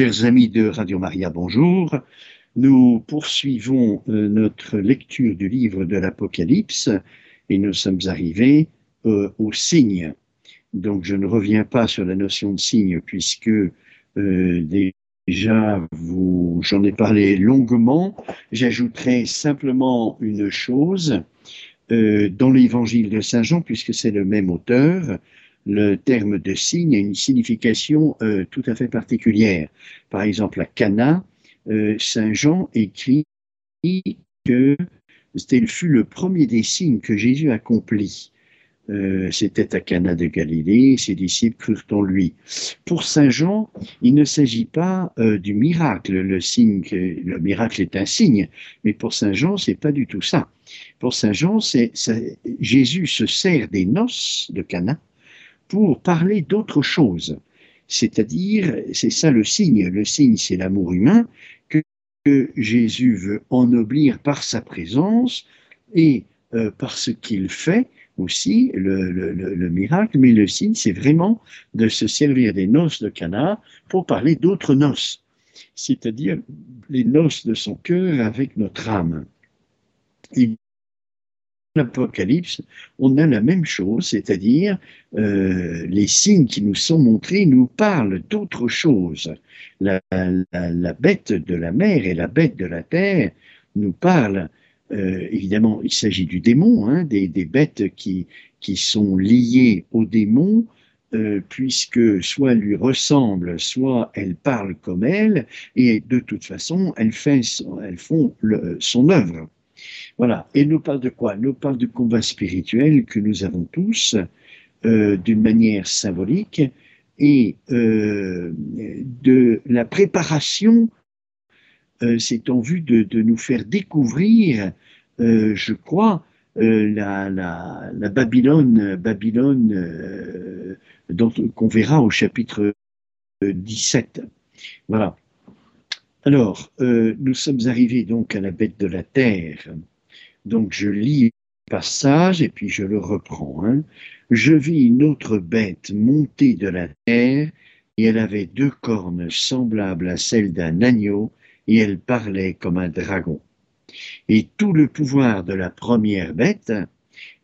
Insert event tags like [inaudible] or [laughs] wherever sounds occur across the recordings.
Chers amis de Radio Maria, bonjour. Nous poursuivons euh, notre lecture du livre de l'Apocalypse et nous sommes arrivés euh, au signe. Donc je ne reviens pas sur la notion de signe puisque euh, déjà j'en ai parlé longuement. J'ajouterai simplement une chose. dans l'évangile de Saint Jean, puisque c'est le même auteur, le terme de signe a une signification euh, tout à fait particulière. Par exemple, à Cana, euh, Saint Jean écrit que fut le premier des signes que Jésus accomplit. Euh, c'était à Cana de Galilée, ses disciples crurent en lui. Pour Saint Jean, il ne s'agit pas du miracle. Le signe, le miracle est un signe, mais pour Saint Jean, c'est pas du tout ça. Pour Saint Jean, c'est Jésus se sert des noces de Cana pour parler d'autre chose. C'est-à-dire, c'est ça le signe. Le signe, c'est l'amour humain que, Jésus veut ennoblir par sa présence et euh, par ce qu'il fait aussi, le, miracle. Mais le signe, c'est vraiment de se servir des noces de Cana pour parler d'autres noces. C'est-à-dire les noces de son cœur avec notre âme l'Apocalypse, on a la même chose, c'est-à-dire euh, les signes qui nous sont montrés nous parlent d'autre chose. La, bête de la mer et la bête de la terre nous parlent, euh, évidemment, il s'agit du démon, hein, des, bêtes qui, sont liées au démon, euh, puisque soit lui ressemblent, soit elles parlent comme elle, et de toute façon, elles, elles font son œuvre. Voilà. Et nous parle de quoi? Nous parle du combat spirituel que nous avons tous, euh, d'une manière symbolique, et euh, de la préparation, euh, c'est en vue de, nous faire découvrir, je crois, la, Babylone, Babylone qu'on verra au chapitre 17. Voilà. Alors, nous sommes arrivés donc à la bête de la terre. Donc, je lis le passage et puis je le reprends. Hein. Je vis une autre bête monter de la terre et elle avait deux cornes semblables à celles d'un agneau et elle parlait comme un dragon. Et tout le pouvoir de la première bête,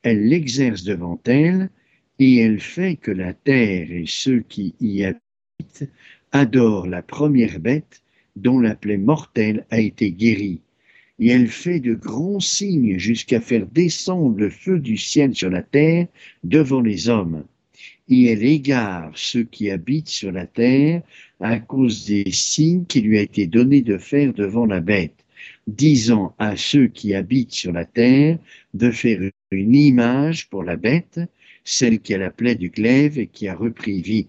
elle l'exerce devant elle et elle fait que la terre et ceux qui y habitent adorent la première bête dont la plaie mortelle a été guérie. Et elle fait de grands signes jusqu'à faire descendre le feu du ciel sur la terre devant les hommes. Et elle égare ceux qui habitent sur la terre à cause des signes qui lui a été donné de faire devant la bête, disant à ceux qui habitent sur la terre de faire une image pour la bête, celle qui a la plaie du glaive et qui a repris vie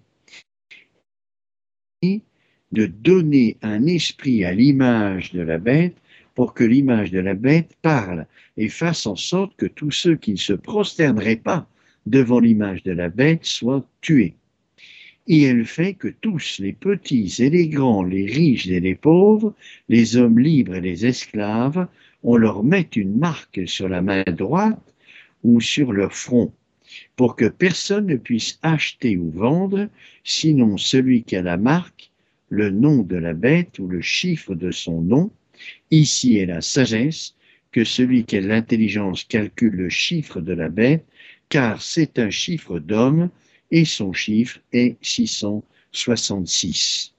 de donner un esprit à l'image de la bête pour que l'image de la bête parle et fasse en sorte que tous ceux qui ne se prosterneraient pas devant l'image de la bête soient tués. Et elle fait que tous, les petits et les grands, les riches et les pauvres, les hommes libres et les esclaves, on leur met une marque sur la main droite ou sur leur front, pour que personne ne puisse acheter ou vendre, sinon celui qui a la marque le nom de la bête ou le chiffre de son nom. Ici est la sagesse, que celui qui a l'intelligence calcule le chiffre de la bête, car c'est un chiffre d'homme et son chiffre est 666.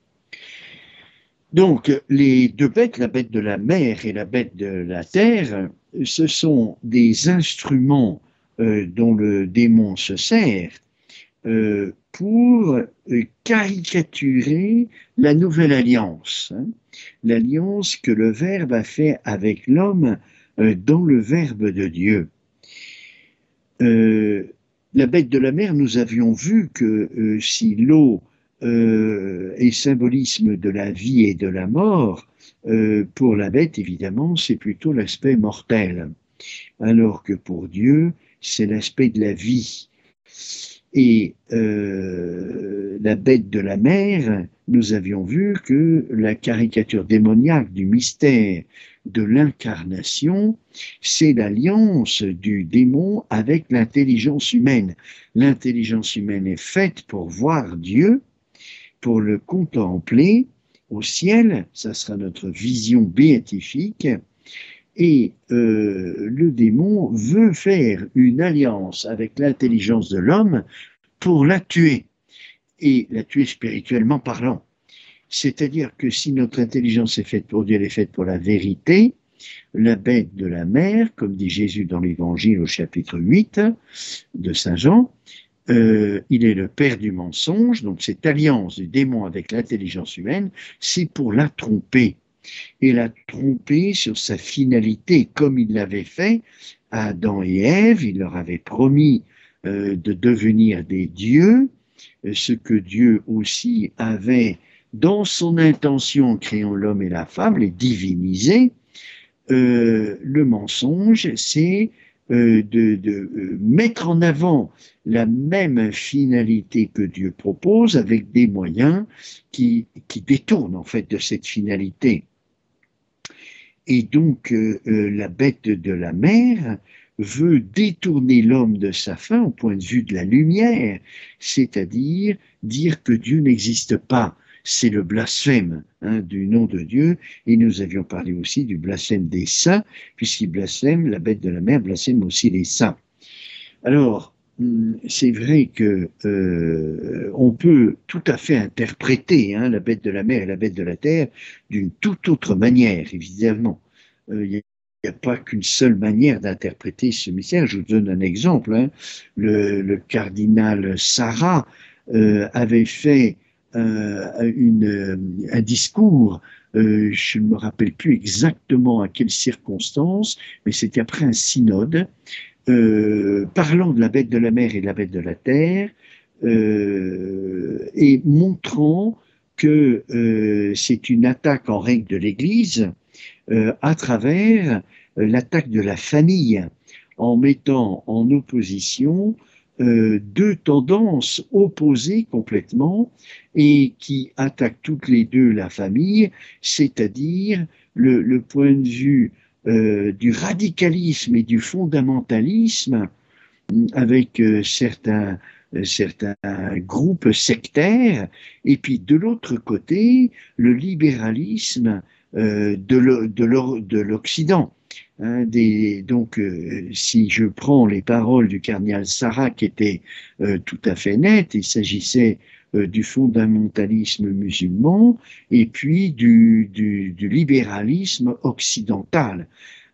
Donc, les deux bêtes, la bête de la mer et la bête de la terre, ce sont des instruments euh, dont le démon se sert euh, pour caricaturer la nouvelle alliance, hein. l'alliance que le Verbe a fait avec l'homme euh, dans le Verbe de Dieu. la bête de la mer, nous avions vu que si l'eau est symbolisme de la vie et de la mort, pour la bête, évidemment, c'est plutôt l'aspect mortel, alors que pour Dieu, c'est l'aspect de la vie. Et euh, la bête de la mer, nous avions vu que la caricature démoniaque du mystère de l'incarnation, c'est l'alliance du démon avec l'intelligence humaine. L'intelligence humaine est faite pour voir Dieu, pour le contempler, au ciel, ça sera notre vision béatifique, et euh, le démon veut faire une alliance avec l'intelligence de l'homme pour la tuer, et la tuer spirituellement parlant. C'est-à-dire que si notre intelligence est faite pour Dieu, elle est faite pour la vérité, la bête de la mer, comme dit Jésus dans l'Évangile au chapitre 8 de Saint Jean, euh, il est le père du mensonge, donc cette alliance du démon avec l'intelligence humaine, c'est pour la tromper. Et la tromper sur sa finalité, comme il l'avait fait à Adam et Ève, il leur avait promis euh, de devenir des dieux, euh, ce que Dieu aussi avait dans son intention en créant l'homme et la femme, les diviniser. le mensonge, c'est euh, de, euh, mettre en avant la même finalité que Dieu propose avec des moyens qui, détournent en fait de cette finalité. Et donc euh, la bête de la mer veut détourner l'homme de sa fin au point de vue de la lumière, c'est-à-dire dire que Dieu n'existe pas, c'est le blasphème hein, du nom de Dieu. Et nous avions parlé aussi du blasphème des saints, puisqu'il blasphème, la bête de la mer blasphème aussi les saints. Alors, hum, c'est vrai que euh, on peut tout à fait interpréter hein, la bête de la mer et la bête de la terre d'une toute autre manière, évidemment. Euh, il n'y a pas qu'une seule manière d'interpréter ce mystère. Je vous donne un exemple. Hein. Le, cardinal Sarah euh, avait fait une, euh, un discours, euh, je ne me rappelle plus exactement à quelles circonstances, mais c'était après un synode, parlant de la bête de la mer et de la bête de la terre, et montrant que c'est une attaque en règle de l'Église à travers l'attaque de la famille, en mettant en opposition euh, deux tendances opposées complètement et qui attaquent toutes les deux la famille, c'est-à-dire le, point de vue euh, du radicalisme et du fondamentalisme avec euh, certains certains groupes sectaires, et puis de l'autre côté, le libéralisme de l'Occident. Hein, des, donc, euh, si je prends les paroles du cardinal Sarah, qui étaient euh, tout à fait nettes, il s'agissait euh, du fondamentalisme musulman et puis du, du, du libéralisme occidental.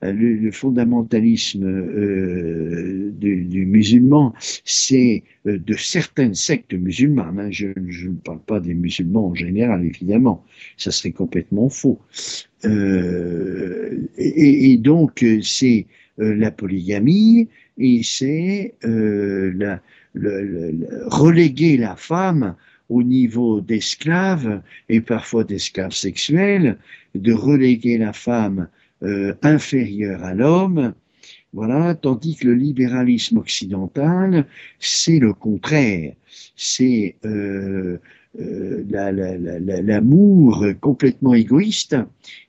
Euh, le, fondamentalisme euh, du, musulman, c'est euh, de certaines sectes musulmanes. Hein. Je, ne parle pas des musulmans en général, évidemment. Ça serait complètement faux. et, donc, c'est la polygamie et c'est reléguer la femme au niveau d'esclave et parfois d'esclave sexuelle, de reléguer la femme euh, inférieur à l'homme, voilà, tandis que le libéralisme occidental, c'est le contraire, c'est euh, euh, l'amour complètement égoïste,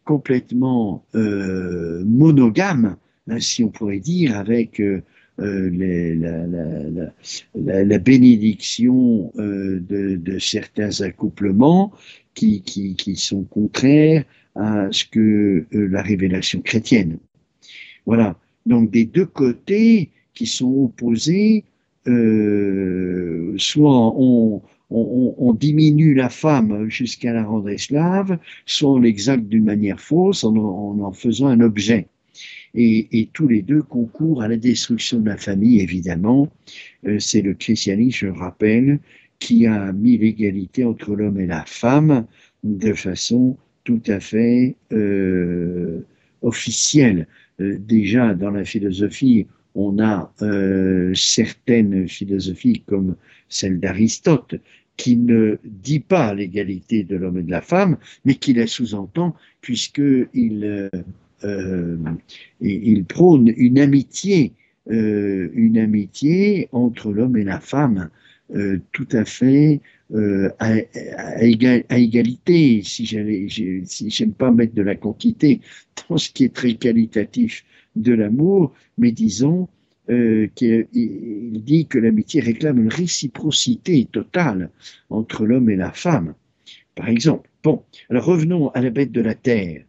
complètement monogame, hein, si on pourrait dire, avec la, bénédiction de, certains accouplements qui, qui sont contraires à ce que euh, la révélation chrétienne. Voilà. Donc des deux côtés qui sont opposés, euh, soit on, diminue la femme jusqu'à la rendre esclave, soit on l'exacte d'une manière fausse en, en, faisant un objet. Et, et, tous les deux concourent à la destruction de la famille, évidemment. Euh, c'est le christianisme, je rappelle, qui a mis l'égalité entre l'homme et la femme de façon tout à fait euh, officielle. Euh, déjà, dans la philosophie, on a euh, certaines philosophies comme celle d'Aristote qui ne dit pas l'égalité de l'homme et de la femme, mais qui la sous-entend puisqu'il euh, il prône une amitié, une amitié entre l'homme et la femme tout à fait euh, à, égalité, si j'aime pas mettre de la quantité [laughs] dans ce qui est très qualitatif de l'amour, mais disons euh, qu'il dit que l'amitié réclame une réciprocité totale entre l'homme et la femme. par exemple. Bon, alors revenons à la bête de la terre.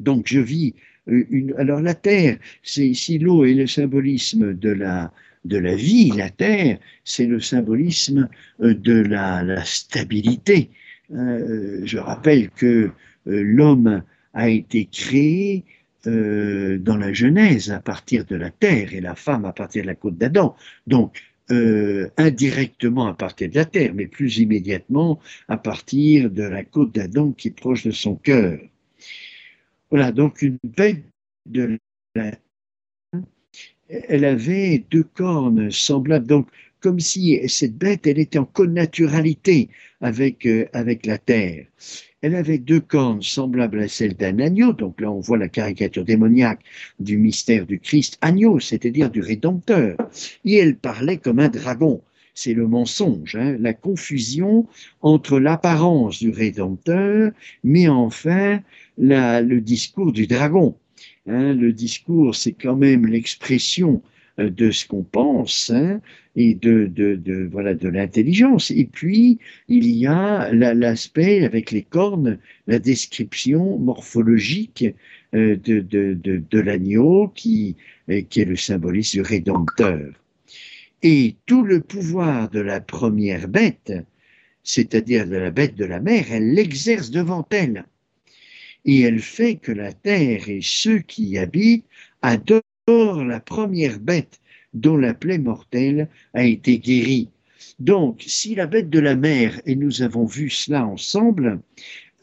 Donc je vis euh, une. Alors la terre, c'est si l'eau est le symbolisme de la de la vie, la terre, c'est le symbolisme euh, de la, stabilité. Euh, je rappelle que l'homme a été créé dans la Genèse à partir de la terre et la femme à partir de la côte d'Adam. Donc indirectement à partir de la terre, mais plus immédiatement à partir de la côte d'Adam qui est proche de son cœur. Voilà, donc une bête de la... Elle avait deux cornes semblables, donc comme si cette bête, elle était en connaturalité avec, euh, avec la terre. Elle avait deux cornes semblables à celles d'un agneau, donc là on voit la caricature démoniaque du mystère du Christ, agneau, c'est-à-dire du Rédempteur, et elle parlait comme un dragon. C'est le mensonge, hein, la confusion entre l'apparence du Rédempteur, mais enfin le discours du dragon. Hein. le discours, c'est quand même l'expression euh, de ce qu'on pense hein, et de, de, voilà de l'intelligence. Et puis il y a l'aspect avec les cornes, la description morphologique euh, de, de, l'agneau qui, euh, qui est le symbolisme Rédempteur. Et tout le pouvoir de la première bête, c'est-à-dire de la bête de la mer, elle l'exerce devant elle. Et elle fait que la terre et ceux qui y habitent adorent la première bête dont la plaie mortelle a été guérie. Donc, si la bête de la mer, et nous avons vu cela ensemble,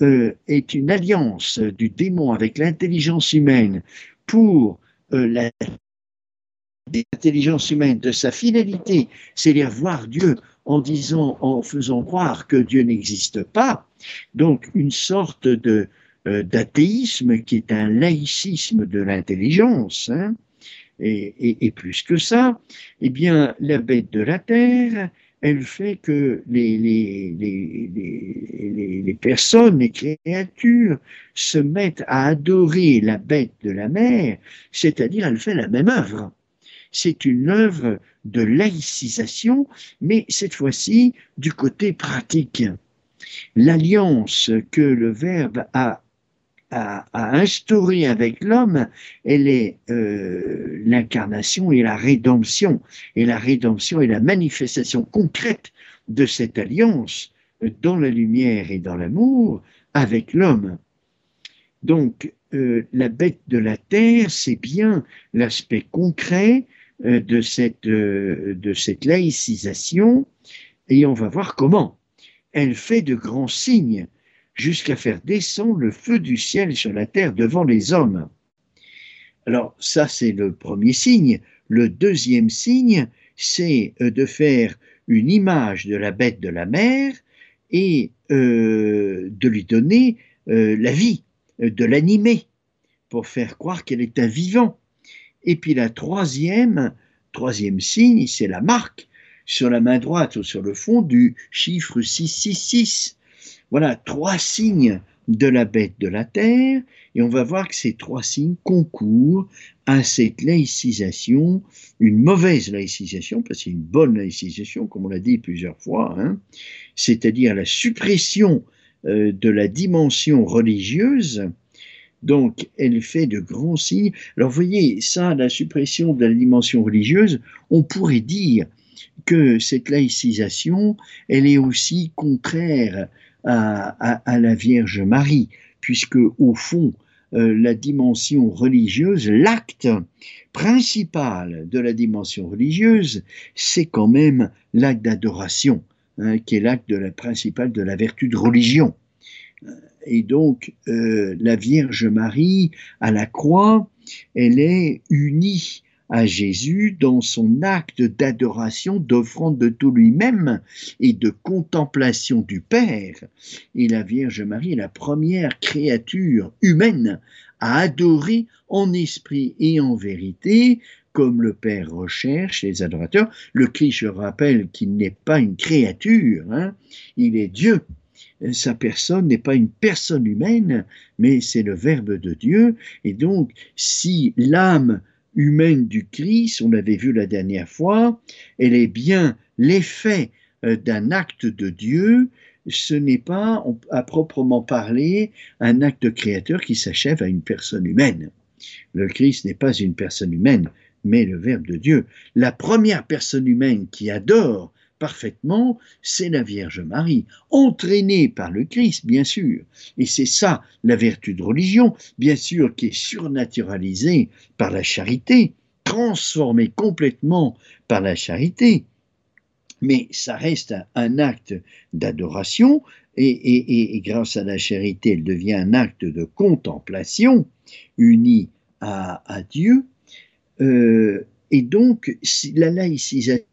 euh, est une alliance du démon avec l'intelligence humaine pour euh, la d'intelligence humaine, de sa finalité, c'est-à-dire voir Dieu en disant, en faisant croire que Dieu n'existe pas, donc une sorte de d'athéisme qui est un laïcisme de l'intelligence, hein, et, plus que ça, eh bien la bête de la terre, elle fait que les, les, les, les, personnes, les créatures se mettent à adorer la bête de la mer, c'est-à-dire elle fait la même œuvre c'est une œuvre de laïcisation, mais cette fois-ci du côté pratique. L'alliance que le Verbe a, a, instaurée avec l'homme, elle est euh, l'incarnation et la rédemption. Et la rédemption est la manifestation concrète de cette alliance dans la lumière et dans l'amour avec l'homme. Donc, euh, la bête de la terre, c'est bien l'aspect concret euh, de cette, de cette laïcisation et on va voir comment. Elle fait de grands signes jusqu'à faire descendre le feu du ciel sur la terre devant les hommes. Alors ça c'est le premier signe. Le deuxième signe, c'est euh, de faire une image de la bête de la mer et de lui donner la vie, de l'animer, pour faire croire qu'elle est un vivant. Et puis la troisième, troisième signe, c'est la marque sur la main droite ou sur le fond du chiffre 666. Voilà trois signes de la bête de la terre, et on va voir que ces trois signes concourent à cette laïcisation, une mauvaise laïcisation, parce y a une bonne laïcisation, comme on l'a dit plusieurs fois, hein, c'est-à-dire la suppression euh, de la dimension religieuse donc, elle fait de grands signes. Alors, vous voyez, ça, la suppression de la dimension religieuse, on pourrait dire que cette laïcisation, elle est aussi contraire à, la Vierge Marie, puisque, au fond, euh, la dimension religieuse, l'acte principal de la dimension religieuse, c'est quand même l'acte d'adoration, hein, qui est l'acte principal de la vertu de religion. Et donc euh, la Vierge Marie à la croix, elle est unie à Jésus dans son acte d'adoration, d'offrande de tout lui-même et de contemplation du Père. Et la Vierge Marie est la première créature humaine à adorer en esprit et en vérité, comme le Père recherche les adorateurs. Le Christ, je rappelle qu'il n'est pas une créature, hein. il est Dieu sa personne n'est pas une personne humaine, mais c'est le Verbe de Dieu. Et donc, si l'âme humaine du Christ, on l'avait vu la dernière fois, elle est bien l'effet euh, d'un acte de Dieu, ce n'est pas, à proprement parler, un acte créateur qui s'achève à une personne humaine. Le Christ n'est pas une personne humaine, mais le Verbe de Dieu. La première personne humaine qui adore parfaitement, c'est la Vierge Marie, entraînée par le Christ, bien sûr. Et c'est ça la vertu de religion, bien sûr, qui est surnaturalisée par la charité, transformée complètement par la charité. Mais ça reste un, acte d'adoration, et, grâce à la charité, elle devient un acte de contemplation, uni à, Dieu. Euh, et donc, la laïcisation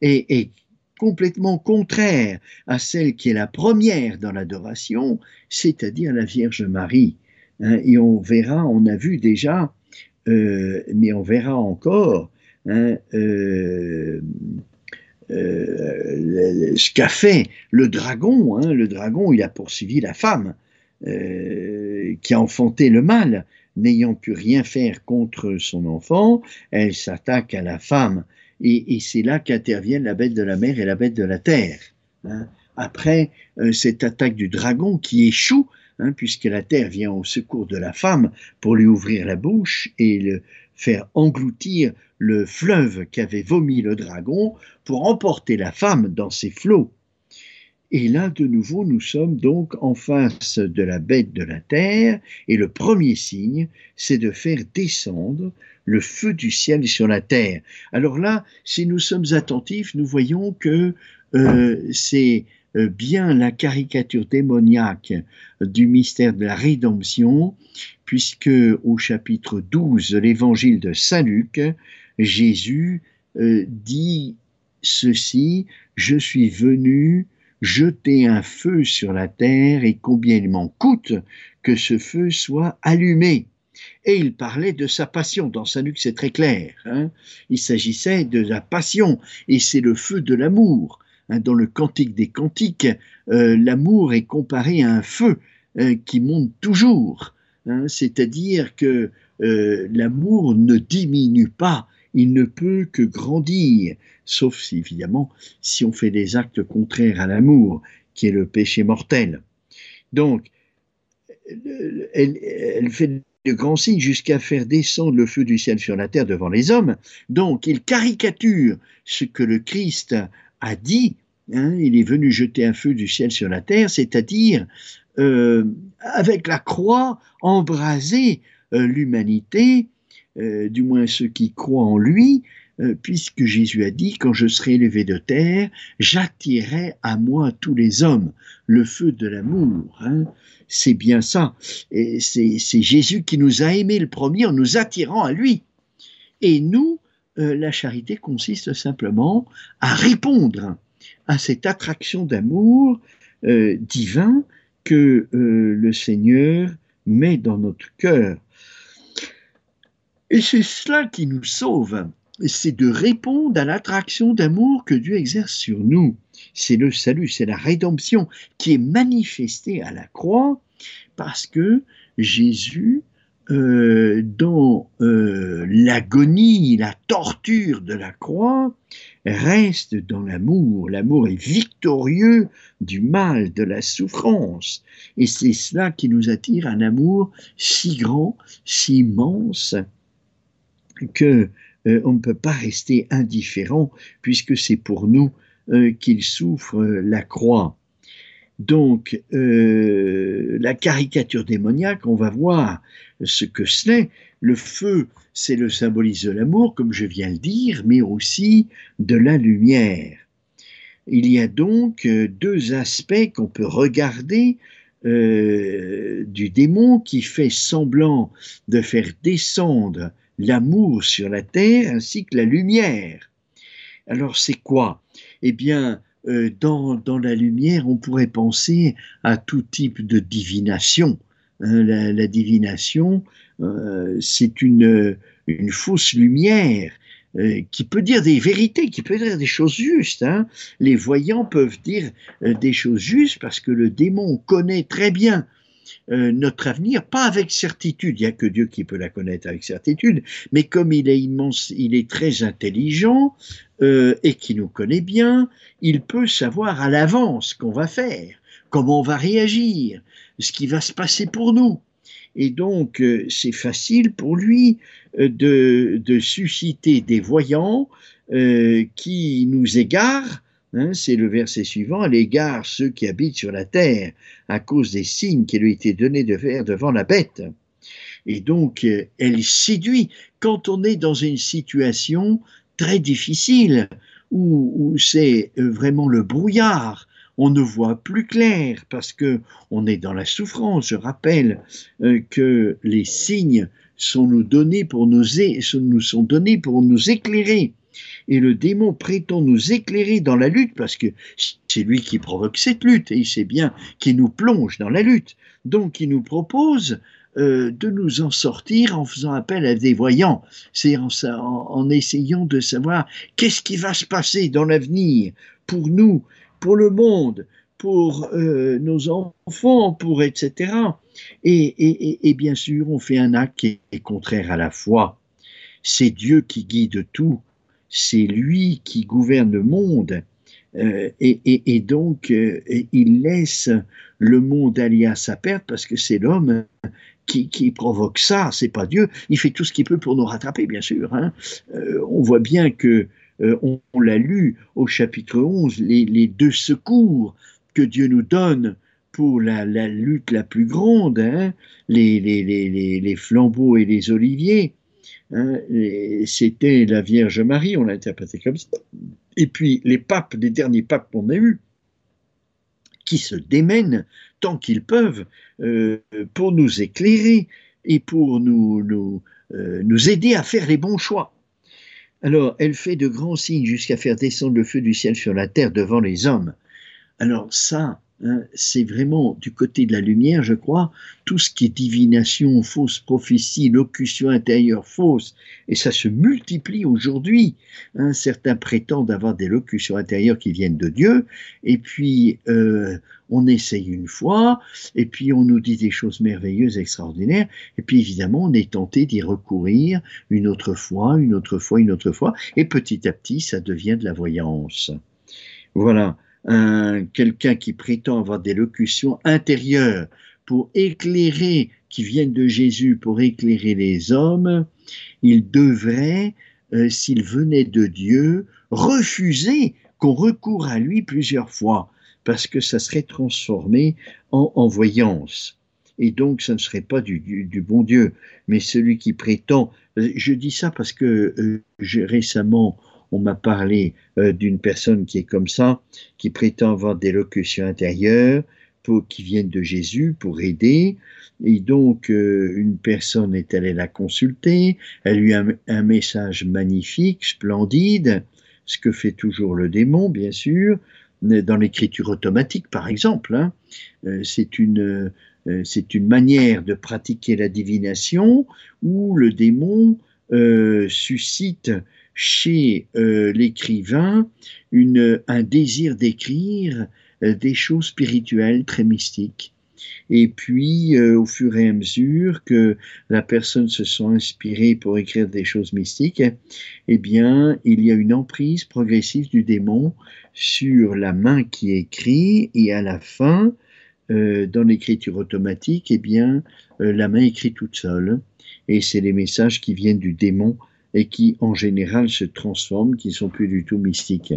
est, complètement contraire à celle qui est la première dans l'adoration, c'est-à-dire la Vierge Marie. Hein. et on verra, on a vu déjà, euh, mais on verra encore, hein, euh, ce qu'a fait le dragon. Hein. le dragon, il a poursuivi la femme qui a enfanté le mal n'ayant pu rien faire contre son enfant, elle s'attaque à la femme. Et, c'est là qu'interviennent la bête de la mer et la bête de la terre. Hein. Après euh, cette attaque du dragon qui échoue, hein, puisque la terre vient au secours de la femme pour lui ouvrir la bouche et le faire engloutir le fleuve qu'avait vomi le dragon pour emporter la femme dans ses flots. Et là, de nouveau, nous sommes donc en face de la bête de la terre, et le premier signe, c'est de faire descendre le feu du ciel sur la terre. Alors là, si nous sommes attentifs, nous voyons que euh, c'est euh, bien la caricature démoniaque du mystère de la rédemption, puisque au chapitre 12 de l'évangile de Saint Luc, Jésus euh, dit ceci, je suis venu jeter un feu sur la terre et combien il m'en coûte que ce feu soit allumé. Et il parlait de sa passion. Dans Saint Luc, c'est très clair. Hein. il s'agissait de la passion, et c'est le feu de l'amour. Hein. dans le Cantique des Cantiques, euh, l'amour est comparé à un feu euh, qui monte toujours. Hein. C'est-à-dire que euh, l'amour ne diminue pas, il ne peut que grandir, sauf si, évidemment si on fait des actes contraires à l'amour, qui est le péché mortel. Donc, elle, fait de grands signes jusqu'à faire descendre le feu du ciel sur la terre devant les hommes. Donc, il caricature ce que le Christ a dit. Hein, il est venu jeter un feu du ciel sur la terre, c'est-à-dire euh, avec la croix embraser euh, l'humanité euh, du moins ceux qui croient en lui, puisque Jésus a dit, quand je serai élevé de terre, j'attirerai à moi tous les hommes, le feu de l'amour. Hein. C'est bien ça. C'est, Jésus qui nous a aimés le premier en nous attirant à lui. Et nous, euh, la charité consiste simplement à répondre à cette attraction d'amour divin que le Seigneur met dans notre cœur. Et c'est cela qui nous sauve, c'est de répondre à l'attraction d'amour que Dieu exerce sur nous. C'est le salut, c'est la rédemption qui est manifestée à la croix parce que Jésus, euh, dans euh, l'agonie, la torture de la croix, reste dans l'amour. L'amour est victorieux du mal, de la souffrance. Et c'est cela qui nous attire, un amour si grand, si immense, que euh, on ne peut pas rester indifférent puisque c'est pour nous euh, qu'il souffre euh, la croix. Donc, la caricature démoniaque, on va voir ce que c'est. Le feu, c'est le symbolisme de l'amour, comme je viens de le dire, mais aussi de la lumière. Il y a donc deux aspects qu'on peut regarder du démon qui fait semblant de faire descendre l'amour sur la terre ainsi que la lumière. Alors c'est quoi? Eh bien, euh, dans, la lumière, on pourrait penser à tout type de divination. Hein, la, divination, euh, c'est une, une fausse lumière euh, qui peut dire des vérités, qui peut dire des choses justes. Hein. Les voyants peuvent dire des choses justes parce que le démon connaît très bien euh, notre avenir, pas avec certitude, il n'y a que Dieu qui peut la connaître avec certitude, mais comme il est immense, il est très intelligent, euh, et qui nous connaît bien, il peut savoir à l'avance ce qu'on va faire, comment on va réagir, ce qui va se passer pour nous. Et donc, euh, c'est facile pour lui de, susciter des voyants qui nous égarent. Hein, c'est le verset suivant, elle égare ceux qui habitent sur la terre à cause des signes qui lui étaient donnés de faire devant la bête. Et donc, elle séduit. Quand on est dans une situation très difficile, où, c'est euh, vraiment le brouillard, on ne voit plus clair parce que on est dans la souffrance. Je rappelle euh, que les signes sont nous donnés pour nous sont donnés pour nous éclairer. Et le démon prétend nous éclairer dans la lutte parce que c'est lui qui provoque cette lutte et il sait bien qu'il nous plonge dans la lutte. Donc il nous propose euh, de nous en sortir en faisant appel à des voyants, c'est en, en, essayant de savoir qu'est-ce qui va se passer dans l'avenir pour nous, pour le monde, pour euh, nos enfants, pour etc. Et, et, bien sûr, on fait un acte qui est contraire à la foi. C'est Dieu qui guide tout, c'est lui qui gouverne le monde. Euh, et, donc, il laisse le monde aller à sa perte parce que c'est l'homme qui, provoque ça, c'est pas Dieu. Il fait tout ce qu'il peut pour nous rattraper, bien sûr. Hein. Euh, on voit bien que, euh, on, l'a lu au chapitre 11, les, deux secours que Dieu nous donne pour la, lutte la plus grande, hein, les, les, flambeaux et les oliviers. Hein, c'était la Vierge Marie, on l'a interprété comme ça. Et puis les papes, les derniers papes qu'on a eus, qui se démènent tant qu'ils peuvent euh, pour nous éclairer et pour nous, euh, nous aider à faire les bons choix. Alors, elle fait de grands signes jusqu'à faire descendre le feu du ciel sur la terre devant les hommes. Alors ça, c'est vraiment du côté de la lumière, je crois, tout ce qui est divination, fausse prophétie, locution intérieure fausse, et ça se multiplie aujourd'hui. Hein. certains prétendent avoir des locutions intérieures qui viennent de Dieu, et puis euh, on essaye une fois, et puis on nous dit des choses merveilleuses, extraordinaires, et puis évidemment on est tenté d'y recourir une autre fois, une autre fois, une autre fois, et petit à petit ça devient de la voyance. Voilà quelqu'un qui prétend avoir des locutions intérieures pour éclairer, qui viennent de Jésus pour éclairer les hommes, il devrait, euh, s'il venait de Dieu, refuser qu'on recourt à lui plusieurs fois, parce que ça serait transformé en, voyance. Et donc, ça ne serait pas du, du, bon Dieu, mais celui qui prétend. Euh, je dis ça parce que euh, j'ai récemment on m'a parlé euh, d'une personne qui est comme ça, qui prétend avoir des locutions intérieures qui viennent de Jésus pour aider. Et donc, euh, une personne est allée la consulter, elle lui a un, message magnifique, splendide, ce que fait toujours le démon, bien sûr, dans l'écriture automatique, par exemple. Hein. Euh, c'est une, c'est une manière de pratiquer la divination où le démon suscite chez euh, l'écrivain un désir d'écrire euh, des choses spirituelles très mystiques. Et puis, euh, au fur et à mesure que la personne se sent inspirée pour écrire des choses mystiques, eh bien, il y a une emprise progressive du démon sur la main qui écrit, et à la fin, dans l'écriture automatique, eh bien, la main écrit toute seule. Et c'est les messages qui viennent du démon et qui en général se transforment, qui sont plus du tout mystiques.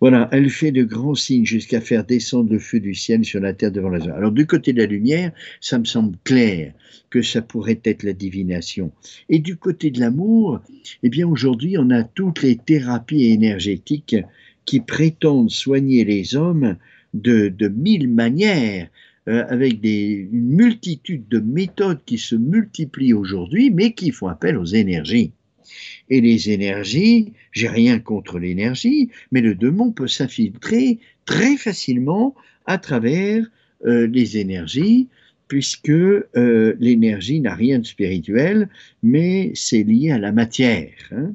Voilà, elle fait de grands signes jusqu'à faire descendre le feu du ciel sur la terre devant la Alors du côté de la lumière, ça me semble clair que ça pourrait être la divination. Et du côté de l'amour, eh bien aujourd'hui, on a toutes les thérapies énergétiques qui prétendent soigner les hommes de, de mille manières, euh, avec une multitude de méthodes qui se multiplient aujourd'hui, mais qui font appel aux énergies. Et les énergies, j'ai rien contre l'énergie, mais le démon peut s'infiltrer très facilement à travers euh, les énergies, puisque euh, l'énergie n'a rien de spirituel, mais c'est lié à la matière. Hein.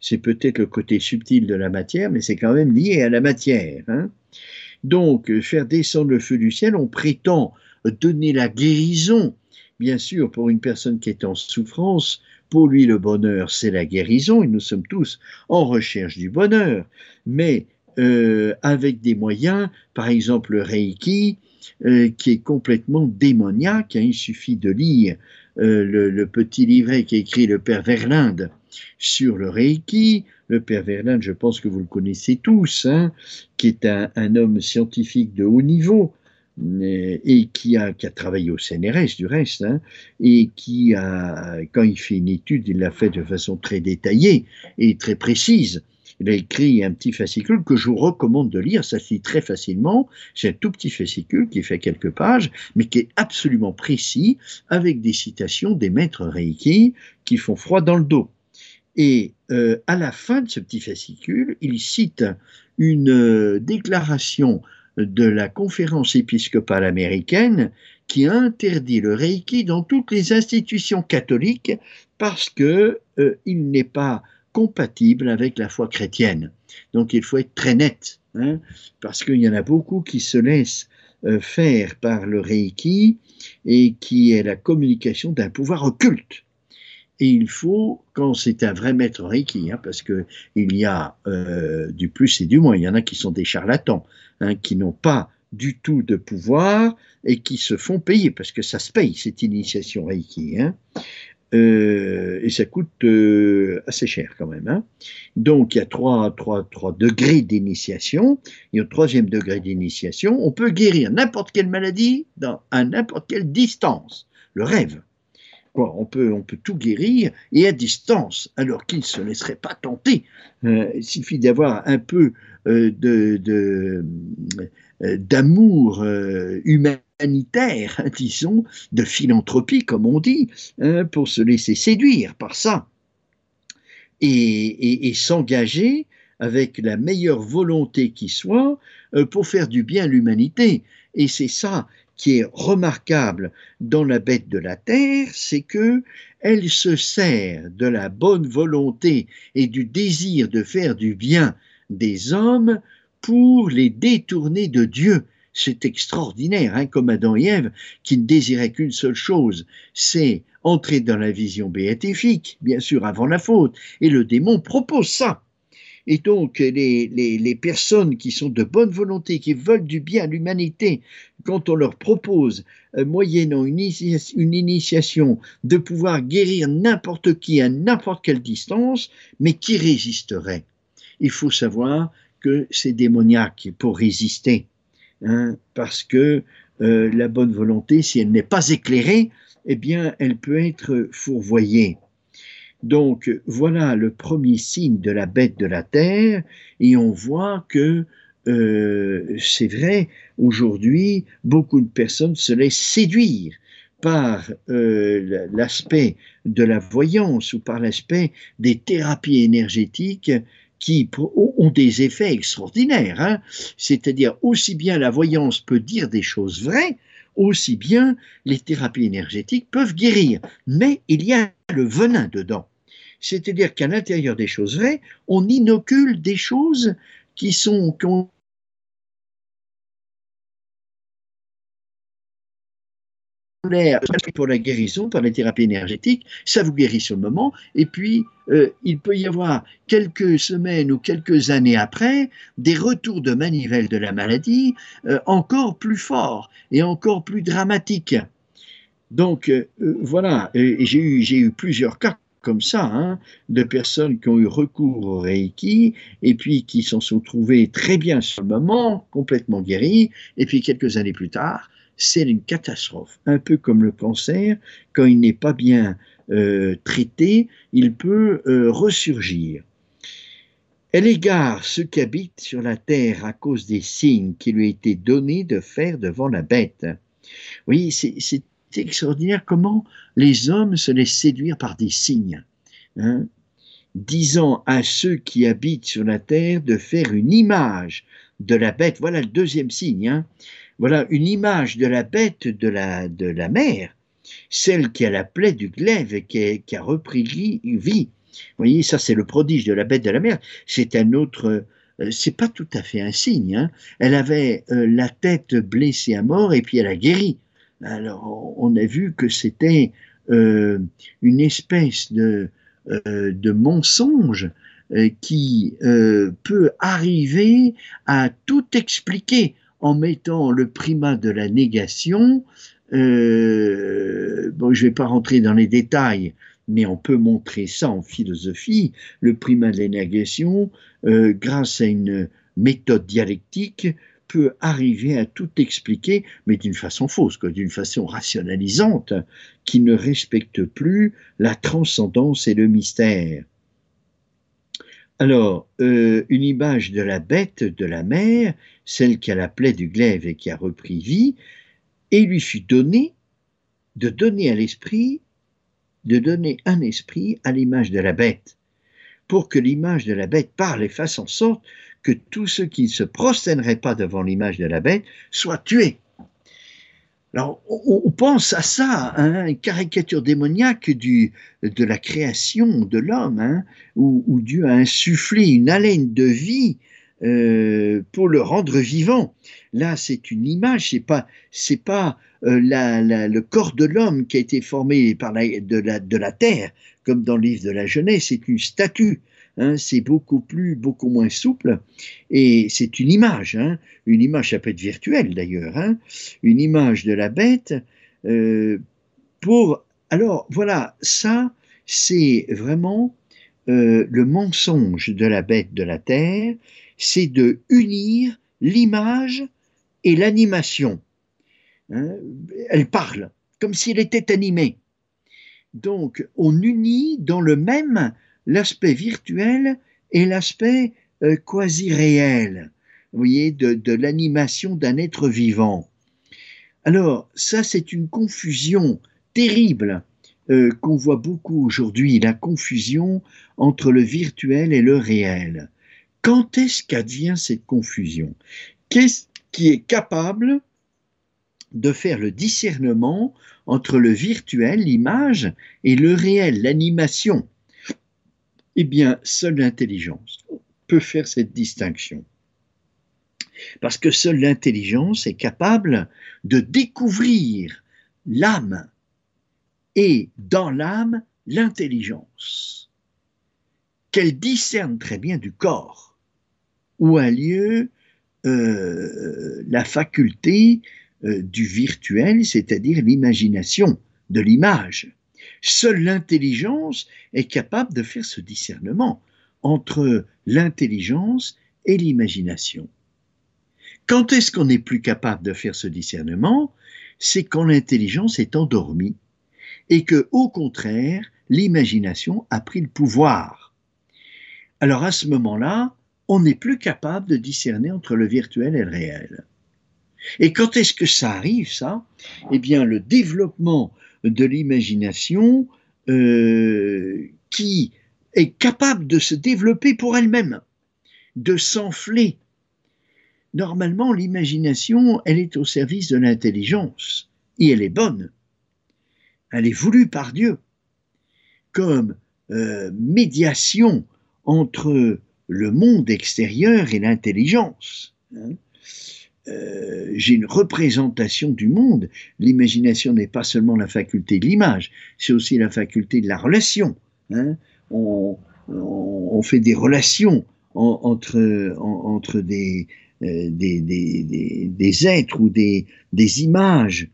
C'est peut-être le côté subtil de la matière, mais c'est quand même lié à la matière. Hein. Donc, faire descendre le feu du ciel, on prétend donner la guérison, bien sûr, pour une personne qui est en souffrance, Pour lui, le bonheur, c'est la guérison, et nous sommes tous en recherche du bonheur, mais euh, avec des moyens, par exemple le Reiki, euh, qui est complètement démoniaque. Hein. il suffit de lire euh, le, petit livret qui écrit le Père Verlinde sur le Reiki. Le Père Verlinde, je pense que vous le connaissez tous, hein, qui est un, homme scientifique de haut niveau et qui a, qui a travaillé au CNRS du reste, hein, et qui a, quand il fait une étude, il l'a fait de façon très détaillée et très précise il a écrit un petit fascicule que je vous recommande de lire, ça se lit très facilement. C'est un tout petit fascicule qui fait quelques pages, mais qui est absolument précis, avec des citations des maîtres Reiki qui font froid dans le dos. Et euh, à la fin de ce petit fascicule, il cite une euh, déclaration de la conférence épiscopale américaine qui interdit le Reiki dans toutes les institutions catholiques parce que euh, il n'est pas compatible avec la foi chrétienne. Donc il faut être très net, hein, parce qu'il y en a beaucoup qui se laissent euh, faire par le Reiki et qui est la communication d'un pouvoir occulte. Et il faut, quand c'est un vrai maître Reiki, hein, parce que il y a euh, du plus et du moins, il y en a qui sont des charlatans, hein, qui n'ont pas du tout de pouvoir et qui se font payer, parce que ça se paye cette initiation Reiki. Hein. Euh, et ça coûte euh, assez cher quand même. Hein. Donc il y a trois, trois, trois degrés d'initiation. Et au troisième degré d'initiation, on peut guérir n'importe quelle maladie dans, à n'importe quelle distance. Le rêve. On, peut, on peut tout guérir et à distance, alors qu'il ne se laisserait pas tenter. Euh, il suffit d'avoir un peu de, de d'amour humain humanitaire, [laughs] disons, de philanthropie, comme on dit, hein, pour se laisser séduire par ça. Et, s'engager avec la meilleure volonté qui soit euh, pour faire du bien à l'humanité. Et c'est ça qui est remarquable dans la bête de la terre, c'est que elle se sert de la bonne volonté et du désir de faire du bien des hommes pour les détourner de Dieu c'est extraordinaire, hein, comme Adam et Ève, qui ne désiraient qu'une seule chose, c'est entrer dans la vision béatifique, bien sûr avant la faute, et le démon propose ça. Et donc, les, personnes qui sont de bonne volonté, qui veulent du bien à l'humanité, quand on leur propose, euh, moyennant une, une, initiation, de pouvoir guérir n'importe qui à n'importe quelle distance, mais qui résisterait Il faut savoir que c'est démoniaque pour résister. Hein, parce que euh, la bonne volonté, si elle n'est pas éclairée, eh bien, elle peut être fourvoyée. Donc, voilà le premier signe de la bête de la terre, et on voit que euh, c'est vrai, aujourd'hui, beaucoup de personnes se laissent séduire par euh, l'aspect de la voyance ou par l'aspect des thérapies énergétiques qui ont des effets extraordinaires. Hein. C'est-à-dire, aussi bien la voyance peut dire des choses vraies, aussi bien les thérapies énergétiques peuvent guérir. Mais il y a le venin dedans. C'est-à-dire qu'à l'intérieur des choses vraies, on inocule des choses qui sont, pour la guérison par les thérapies énergétiques, ça vous guérit sur le moment, et puis euh, il peut y avoir quelques semaines ou quelques années après des retours de manivelle de la maladie euh, encore plus forts et encore plus dramatiques. Donc euh, voilà, j'ai eu, eu plusieurs cas comme ça, hein, de personnes qui ont eu recours au Reiki et puis qui s'en sont trouvées très bien sur le moment, complètement guéries, et puis quelques années plus tard, c'est une catastrophe. Un peu comme le cancer, quand il n'est pas bien euh, traité, il peut euh, ressurgir. Elle égare ceux qui habitent sur la terre à cause des signes qui lui étaient donnés de faire devant la bête. Oui, c'est extraordinaire comment les hommes se laissent séduire par des signes. Hein. disant à ceux qui habitent sur la terre de faire une image de la bête. Voilà le deuxième signe. Hein. Voilà une image de la bête de la, de la mer, celle qui a la plaie du glaive et qui, a repris vie. Vous voyez, ça c'est le prodige de la bête de la mer. C'est un autre, euh, c'est pas tout à fait un signe. Hein. Elle avait euh, la tête blessée à mort et puis elle a guéri. Alors on a vu que c'était euh, une espèce de, de mensonge qui peut arriver à tout expliquer en mettant le primat de la négation. bon, je ne vais pas rentrer dans les détails, mais on peut montrer ça en philosophie, le primat de la négation, grâce à une méthode dialectique peut arriver à tout expliquer, mais d'une façon fausse, d'une façon rationalisante, qui ne respecte plus la transcendance et le mystère. Alors, euh, une image de la bête de la mer, celle qui a la plaie du glaive et qui a repris vie, et lui fut donné de donner à l'esprit, de donner un esprit à l'image de la bête, pour que l'image de la bête parle et fasse en sorte que tous ceux qui ne se prosterneraient pas devant l'image de la bête soient tués. Alors, on, pense à ça, hein, une caricature démoniaque de la création de l'homme, hein, où, Dieu a insufflé une haleine de vie euh, pour le rendre vivant. Là, c'est une image, c'est pas, c'est pas euh, le corps de l'homme qui a été formé par de, la, de la terre, comme dans le livre de la Genèse, c'est une statue. Hein, c'est beaucoup plus, beaucoup moins souple, et c'est une image, hein, une image, ça peut être virtuelle d'ailleurs, hein, une image de la bête euh, pour. Alors voilà, ça, c'est vraiment euh, le mensonge de la bête de la terre, c'est de unir l'image et l'animation. Elle parle comme si elle était animée. Donc, on unit dans le même l'aspect virtuel et l'aspect euh, quasi-réel, vous voyez, de, l'animation d'un être vivant. Alors, ça, c'est une confusion terrible euh, qu'on voit beaucoup aujourd'hui, la confusion entre le virtuel et le réel. Quand est-ce qu'advient cette confusion? Qu'est-ce qui est capable de faire le discernement entre le virtuel, l'image, et le réel, l'animation? Eh bien, seule l'intelligence peut faire cette distinction. Parce que seule l'intelligence est capable de découvrir l'âme et dans l'âme l'intelligence, qu'elle discerne très bien du corps, où a lieu euh, la faculté euh, du virtuel, c'est-à-dire l'imagination de l'image. Seule l'intelligence est capable de faire ce discernement entre l'intelligence et l'imagination. Quand est-ce qu'on n'est plus capable de faire ce discernement? C'est quand l'intelligence est endormie et que, au contraire, l'imagination a pris le pouvoir. Alors à ce moment-là, on n'est plus capable de discerner entre le virtuel et le réel. Et quand est-ce que ça arrive, ça? Eh bien, le développement de l'imagination euh, qui est capable de se développer pour elle-même, de s'enfler. Normalement, l'imagination, elle est au service de l'intelligence, et elle est bonne. Elle est voulue par Dieu comme euh, médiation entre le monde extérieur et l'intelligence. Hein. Euh, j'ai une représentation du monde. L'imagination n'est pas seulement la faculté de l'image, c'est aussi la faculté de la relation. Hein. On, fait des relations entre, euh, des, êtres ou des, images.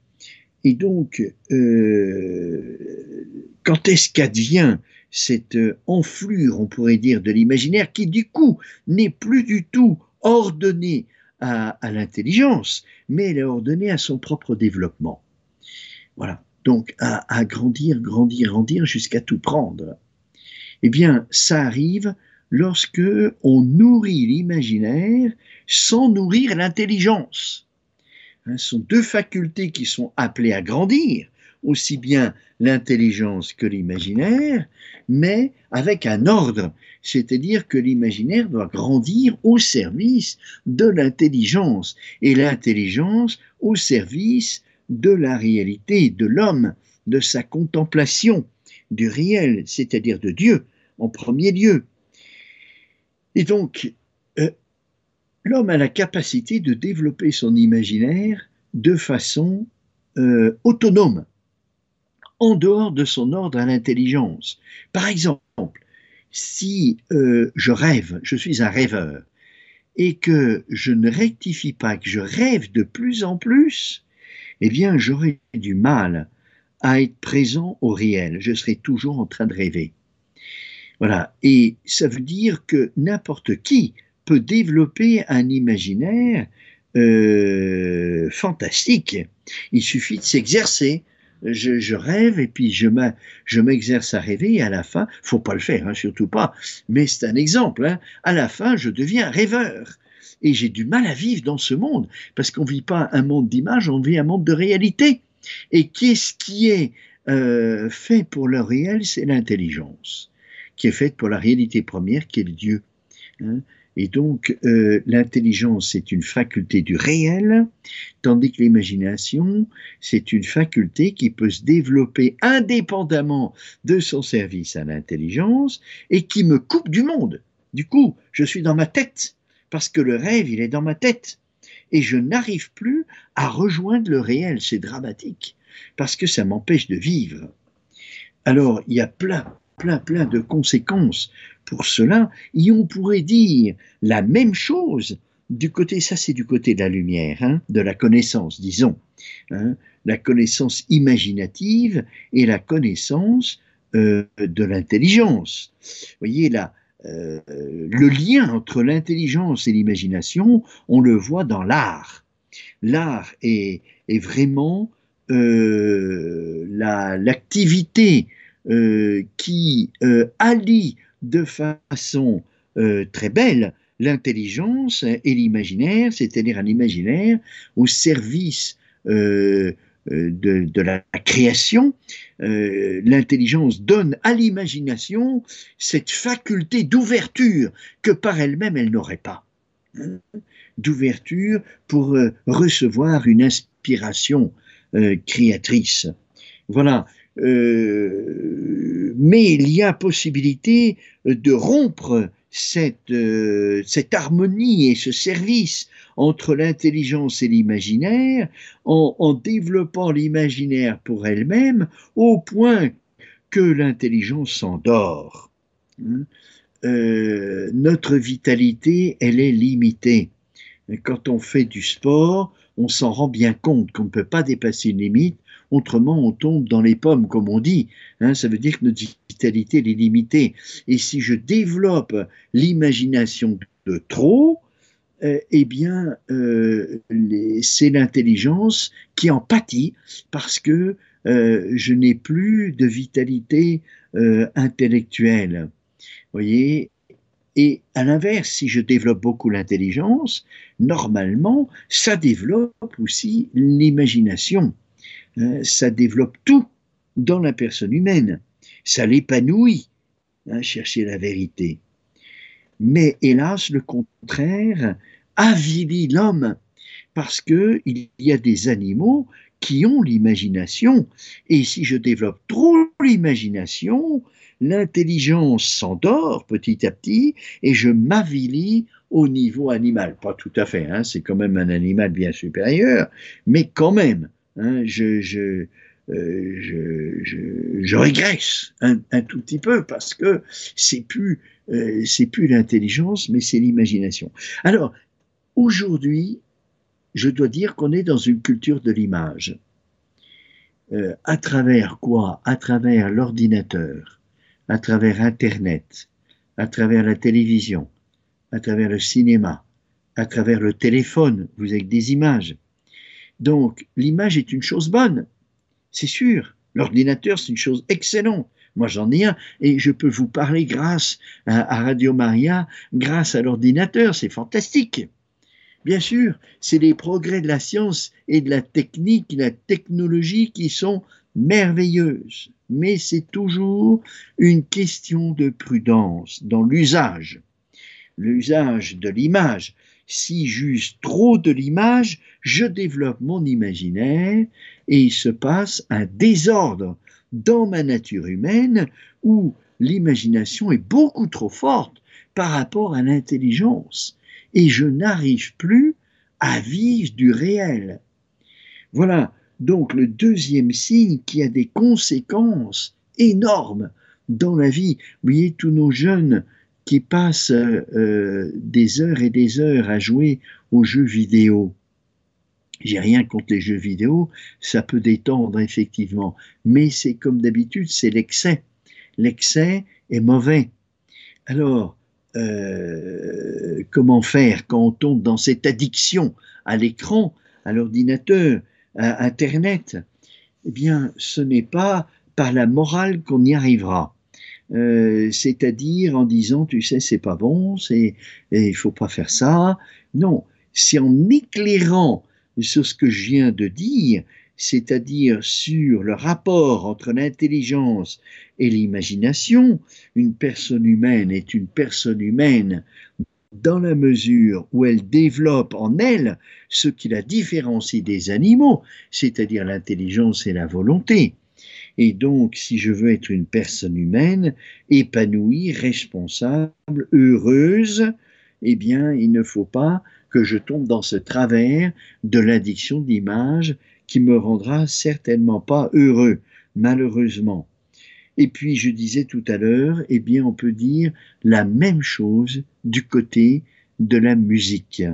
Et donc, euh, quand est-ce qu'advient cette enflure, on pourrait dire, de l'imaginaire qui, du coup, n'est plus du tout ordonnée à, l'intelligence, mais elle est ordonnée à son propre développement. Voilà. Donc, à, grandir, grandir, grandir jusqu'à tout prendre. Eh bien, ça arrive lorsque on nourrit l'imaginaire sans nourrir l'intelligence. Hein, ce sont deux facultés qui sont appelées à grandir, aussi bien l'intelligence que l'imaginaire, mais avec un ordre, c'est-à-dire que l'imaginaire doit grandir au service de l'intelligence, et l'intelligence au service de la réalité, de l'homme, de sa contemplation du réel, c'est-à-dire de Dieu en premier lieu. Et donc, euh, l'homme a la capacité de développer son imaginaire de façon euh, autonome en dehors de son ordre à l'intelligence. Par exemple, si euh, je rêve, je suis un rêveur, et que je ne rectifie pas, que je rêve de plus en plus, eh bien j'aurai du mal à être présent au réel. Je serai toujours en train de rêver. Voilà. Et ça veut dire que n'importe qui peut développer un imaginaire euh, fantastique. Il suffit de s'exercer. Je, rêve et puis je m'exerce à rêver et à la fin, faut pas le faire, hein, surtout pas, mais c'est un exemple. Hein, à la fin, je deviens rêveur. Et j'ai du mal à vivre dans ce monde, parce qu'on ne vit pas un monde d'image, on vit un monde de réalité. Et qu'est-ce qui est euh, fait pour le réel? C'est l'intelligence, qui est faite pour la réalité première, qui est le Dieu. Hein. Et donc, euh, l'intelligence, c'est une faculté du réel, tandis que l'imagination, c'est une faculté qui peut se développer indépendamment de son service à l'intelligence et qui me coupe du monde. Du coup, je suis dans ma tête, parce que le rêve, il est dans ma tête. Et je n'arrive plus à rejoindre le réel. C'est dramatique, parce que ça m'empêche de vivre. Alors, il y a plein, plein, plein de conséquences pour cela, et on pourrait dire la même chose du côté, ça c'est du côté de la lumière, hein, de la connaissance, disons, hein, la connaissance imaginative et la connaissance euh, de l'intelligence. Vous voyez là, euh, le lien entre l'intelligence et l'imagination, on le voit dans l'art. L'art est, vraiment euh, l'activité qui allie de façon euh, très belle l'intelligence et l'imaginaire, c'est-à-dire un imaginaire au service euh, euh, de, la création. l'intelligence donne à l'imagination cette faculté d'ouverture que par elle-même elle, n'aurait pas. Hein, d'ouverture pour recevoir une inspiration créatrice. Voilà, euh, mais il y a possibilité de rompre cette, euh, cette harmonie et ce service entre l'intelligence et l'imaginaire en, en développant l'imaginaire pour elle-même au point que l'intelligence s'endort. Hein. Euh, notre vitalité, elle est limitée. Quand on fait du sport, on s'en rend bien compte qu'on ne peut pas dépasser une limite Autrement, on tombe dans les pommes, comme on dit. Hein, ça veut dire que notre vitalité est limitée. Et si je développe l'imagination de trop, euh, eh bien, euh, c'est l'intelligence qui en pâtit parce que euh, je n'ai plus de vitalité intellectuelle. Voyez, et à l'inverse, si je développe beaucoup l'intelligence, normalement, ça développe aussi l'imagination. Hein, ça développe tout dans la personne humaine, ça l'épanouit, hein, chercher la vérité. Mais hélas, le contraire avilit l'homme, parce qu'il y a des animaux qui ont l'imagination, et si je développe trop l'imagination, l'intelligence s'endort petit à petit, et je m'avilis au niveau animal. Pas tout à fait, hein, c'est quand même un animal bien supérieur, mais quand même, Hein, je, je, euh, je, je, régresse un, tout petit peu parce que c'est plus, euh, c'est plus l'intelligence, mais c'est l'imagination. Alors, aujourd'hui, je dois dire qu'on est dans une culture de l'image. Euh, à travers quoi? À travers l'ordinateur, à travers Internet, à travers la télévision, à travers le cinéma, à travers le téléphone, vous avez des images, donc, l'image est une chose bonne, c'est sûr. L'ordinateur, c'est une chose excellente. Moi, j'en ai un et je peux vous parler grâce à, Radio Maria, grâce à l'ordinateur. C'est fantastique. Bien sûr, c'est les progrès de la science et de la technique, la technologie qui sont merveilleuses. Mais c'est toujours une question de prudence dans l'usage. L'usage de l'image si j'use trop de l'image, je développe mon imaginaire et il se passe un désordre dans ma nature humaine où l'imagination est beaucoup trop forte par rapport à l'intelligence et je n'arrive plus à vivre du réel. Voilà, Donc le deuxième signe qui a des conséquences énormes dans la vie. Vous voyez, tous nos jeunes qui passent euh, des heures et des heures à jouer aux jeux vidéo. J'ai rien contre les jeux vidéo, ça peut détendre effectivement, mais c'est comme d'habitude, c'est l'excès. L'excès est mauvais. Alors, euh, comment faire quand on tombe dans cette addiction à l'écran, à l'ordinateur, à Internet? Eh bien, ce n'est pas par la morale qu'on y arrivera. Euh, c'est-à-dire en disant, tu sais, c'est pas bon, c'est, il faut pas faire ça. Non, c'est en éclairant sur ce que je viens de dire, c'est-à-dire sur le rapport entre l'intelligence et l'imagination. Une personne humaine est une personne humaine dans la mesure où elle développe en elle ce qui la différencie des animaux, c'est-à-dire l'intelligence et la volonté. Et donc, si je veux être une personne humaine, épanouie, responsable, heureuse, eh bien, il ne faut pas que je tombe dans ce travers de l'addiction d'image qui me rendra certainement pas heureux, malheureusement. Et puis, je disais tout à l'heure, eh bien, on peut dire la même chose du côté de la musique.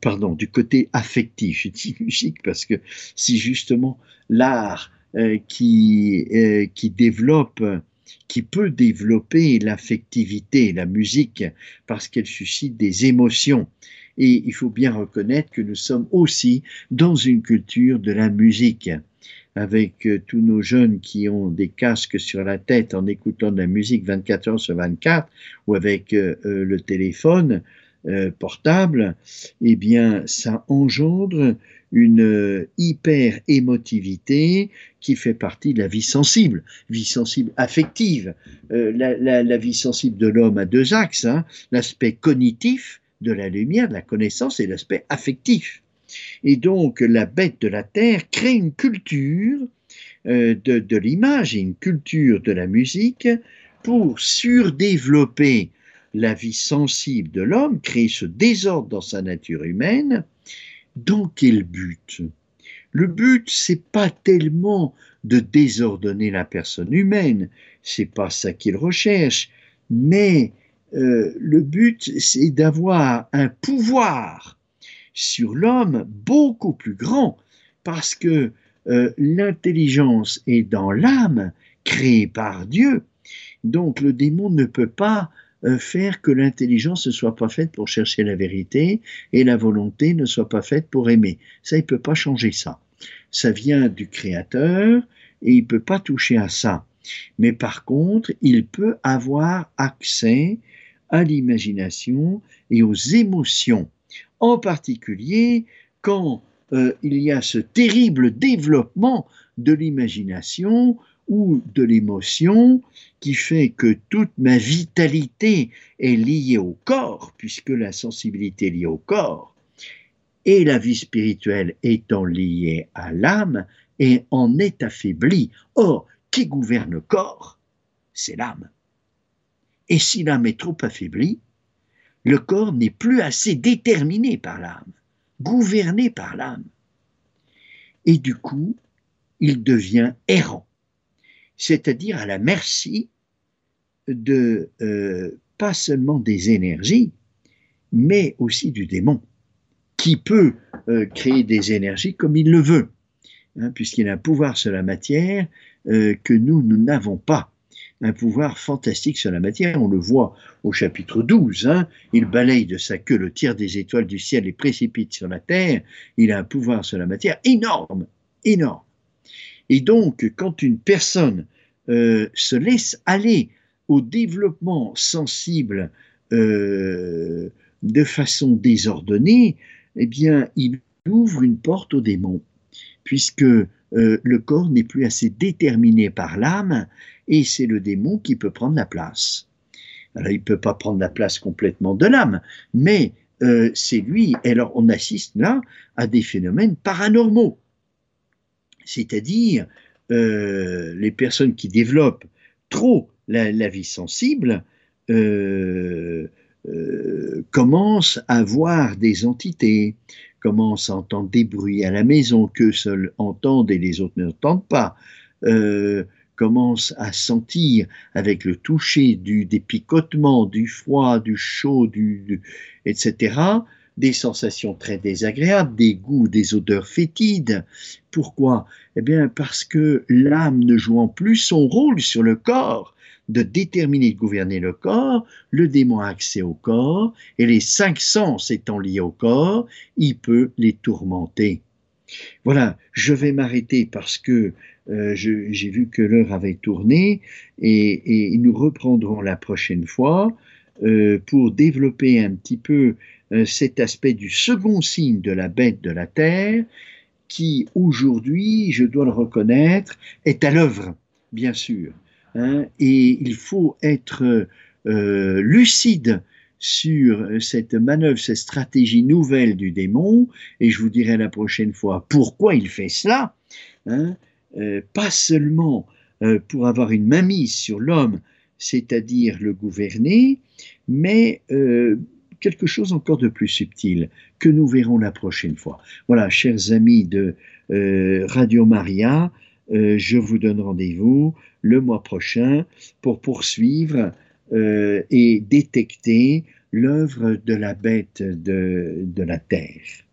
Pardon, du côté affectif. Je dis [laughs] musique parce que si justement l'art qui, euh, qui développe, qui peut développer l'affectivité, la musique, parce qu'elle suscite des émotions. Et il faut bien reconnaître que nous sommes aussi dans une culture de la musique avec euh, tous nos jeunes qui ont des casques sur la tête en écoutant de la musique 24 heures sur 24 ou avec le téléphone portable, eh bien, ça engendre une euh, hyper émotivité qui fait partie de la vie sensible, vie sensible affective. Euh, la, vie sensible de l'homme a deux axes, hein. l'aspect cognitif de la lumière, de la connaissance, et l'aspect affectif. Et donc la bête de la terre crée une culture euh, de, de l'image et une culture de la musique pour surdévelopper la vie sensible de l'homme, créer ce désordre dans sa nature humaine, dans quel but Le but, c'est pas tellement de désordonner la personne humaine, c'est pas ça qu'il recherche, mais euh, le but, c'est d'avoir un pouvoir sur l'homme beaucoup plus grand, parce que euh, l'intelligence est dans l'âme créée par Dieu. Donc le démon ne peut pas faire que l'intelligence ne soit pas faite pour chercher la vérité et la volonté ne soit pas faite pour aimer. Ça, il ne peut pas changer ça. Ça vient du Créateur et il ne peut pas toucher à ça. Mais par contre, il peut avoir accès à l'imagination et aux émotions, en particulier quand euh, il y a ce terrible développement de l'imagination ou de l'émotion qui fait que toute ma vitalité est liée au corps, puisque la sensibilité est liée au corps, et la vie spirituelle étant liée à l'âme, et en est affaiblie. Or, qui gouverne le corps C'est l'âme. Et si l'âme est trop affaiblie, le corps n'est plus assez déterminé par l'âme, gouverné par l'âme. Et du coup, il devient errant c'est-à-dire à la merci de euh, pas seulement des énergies, mais aussi du démon, qui peut euh, créer des énergies comme il le veut, hein, puisqu'il a un pouvoir sur la matière euh, que nous, nous n'avons pas. Un pouvoir fantastique sur la matière, on le voit au chapitre 12, hein, il balaye de sa queue le tiers des étoiles du ciel et précipite sur la terre, il a un pouvoir sur la matière énorme, énorme. Et donc, quand une personne euh, se laisse aller au développement sensible euh, de façon désordonnée, eh bien, il ouvre une porte au démon, puisque euh, le corps n'est plus assez déterminé par l'âme, et c'est le démon qui peut prendre la place. Alors, il ne peut pas prendre la place complètement de l'âme, mais c'est lui. alors, on assiste là à des phénomènes paranormaux. C'est-à-dire, euh, les personnes qui développent trop la, vie sensible euh, euh, commencent à voir des entités, commence à entendre des bruits à la maison qu'eux seuls entendent et les autres n'entendent pas, euh, commence à sentir avec le toucher des picotements, du froid, du chaud, etc., des sensations très désagréables, des goûts, des odeurs fétides. Pourquoi? Eh bien parce que l'âme ne jouant plus son rôle sur le corps, de déterminer de gouverner le corps, le démon a accès au corps, et les cinq sens étant liés au corps, il peut les tourmenter. Voilà, je vais m'arrêter parce que euh, j'ai vu que l'heure avait tourné et, nous reprendrons la prochaine fois euh, pour développer un petit peu cet aspect du second signe de la bête de la terre qui aujourd'hui, je dois le reconnaître, est à l'œuvre, bien sûr. Hein, et il faut être lucide sur cette manœuvre, cette stratégie nouvelle du démon, et je vous dirai la prochaine fois pourquoi il fait cela, hein, euh, pas seulement euh, pour avoir une mainmise sur l'homme, c'est-à-dire le gouverner, mais euh, quelque chose encore de plus subtil que nous verrons la prochaine fois. Voilà, chers amis de Radio Maria, je vous donne rendez-vous le mois prochain pour poursuivre et détecter l'œuvre de la bête de, de la terre.